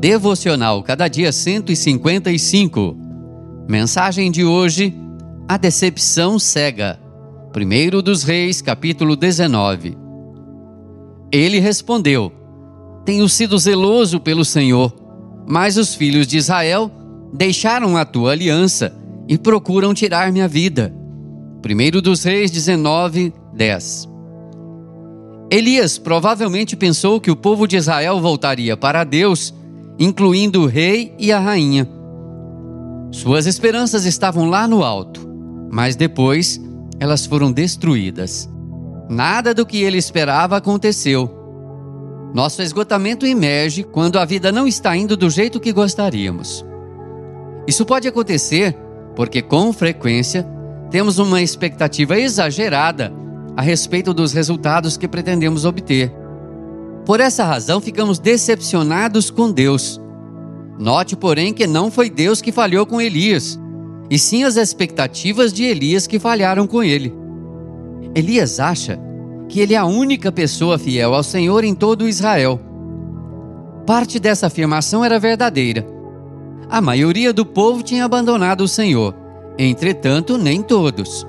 Devocional Cada Dia 155. Mensagem de hoje: A Decepção Cega. 1 dos Reis, capítulo 19. Ele respondeu: Tenho sido zeloso pelo Senhor, mas os filhos de Israel deixaram a tua aliança e procuram tirar minha vida. 1 dos Reis 19, 10. Elias provavelmente pensou que o povo de Israel voltaria para Deus incluindo o rei e a rainha. Suas esperanças estavam lá no alto, mas depois elas foram destruídas. Nada do que ele esperava aconteceu. Nosso esgotamento emerge quando a vida não está indo do jeito que gostaríamos. Isso pode acontecer porque, com frequência, temos uma expectativa exagerada a respeito dos resultados que pretendemos obter. Por essa razão, ficamos decepcionados com Deus. Note, porém, que não foi Deus que falhou com Elias, e sim as expectativas de Elias que falharam com ele. Elias acha que ele é a única pessoa fiel ao Senhor em todo Israel. Parte dessa afirmação era verdadeira. A maioria do povo tinha abandonado o Senhor, entretanto, nem todos.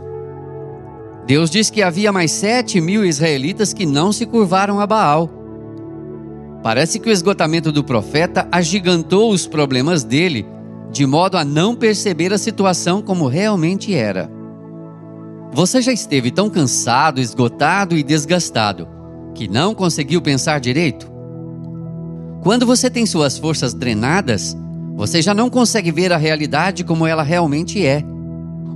Deus diz que havia mais sete mil israelitas que não se curvaram a Baal. Parece que o esgotamento do profeta agigantou os problemas dele, de modo a não perceber a situação como realmente era. Você já esteve tão cansado, esgotado e desgastado que não conseguiu pensar direito? Quando você tem suas forças drenadas, você já não consegue ver a realidade como ela realmente é.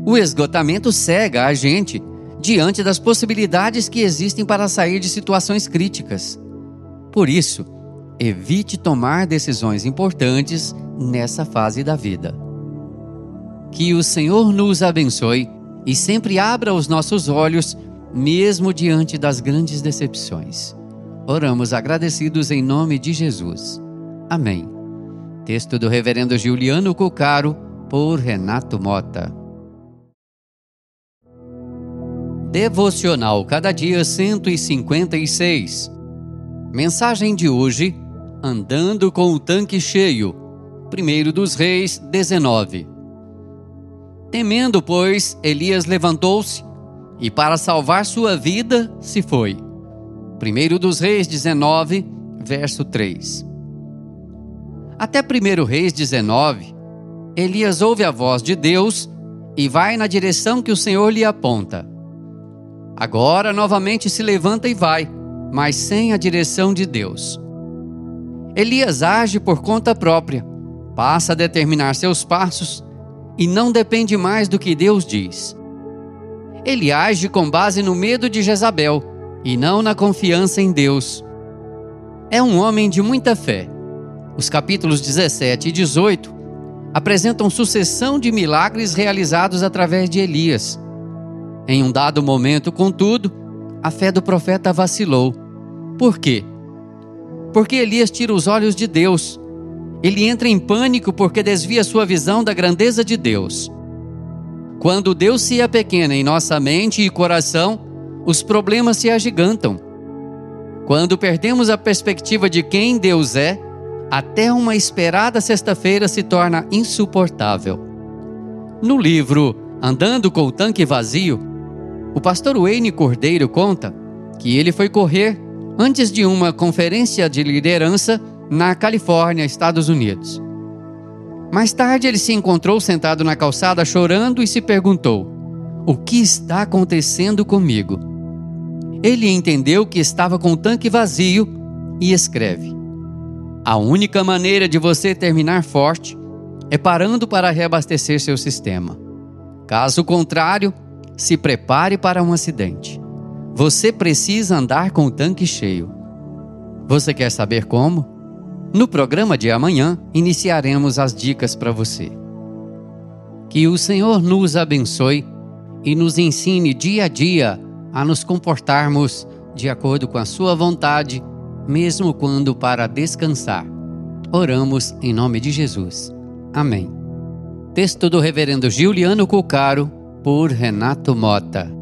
O esgotamento cega a gente diante das possibilidades que existem para sair de situações críticas. Por isso, evite tomar decisões importantes nessa fase da vida. Que o Senhor nos abençoe e sempre abra os nossos olhos, mesmo diante das grandes decepções. Oramos agradecidos em nome de Jesus. Amém. Texto do Reverendo Juliano Cocaro, por Renato Mota. Devocional Cada Dia 156 Mensagem de hoje: Andando com o tanque cheio. 1 dos Reis 19. Temendo, pois, Elias levantou-se e, para salvar sua vida, se foi. 1 dos Reis 19, verso 3. Até 1 Reis 19, Elias ouve a voz de Deus e vai na direção que o Senhor lhe aponta. Agora novamente se levanta e vai mas sem a direção de Deus. Elias age por conta própria, passa a determinar seus passos e não depende mais do que Deus diz. Ele age com base no medo de Jezabel e não na confiança em Deus. É um homem de muita fé. Os capítulos 17 e 18 apresentam sucessão de milagres realizados através de Elias. Em um dado momento, contudo, a fé do profeta vacilou por quê? Porque Elias tira os olhos de Deus. Ele entra em pânico porque desvia sua visão da grandeza de Deus. Quando Deus se apequena em nossa mente e coração, os problemas se agigantam. Quando perdemos a perspectiva de quem Deus é, até uma esperada sexta-feira se torna insuportável. No livro Andando com o Tanque Vazio, o pastor Wayne Cordeiro conta que ele foi correr antes de uma conferência de liderança na Califórnia, Estados Unidos. Mais tarde, ele se encontrou sentado na calçada chorando e se perguntou: O que está acontecendo comigo? Ele entendeu que estava com o tanque vazio e escreve: A única maneira de você terminar forte é parando para reabastecer seu sistema. Caso contrário, se prepare para um acidente. Você precisa andar com o tanque cheio. Você quer saber como? No programa de amanhã, iniciaremos as dicas para você. Que o Senhor nos abençoe e nos ensine dia a dia a nos comportarmos de acordo com a Sua vontade, mesmo quando para descansar. Oramos em nome de Jesus. Amém. Texto do Reverendo Giuliano Cucaro, por Renato Mota.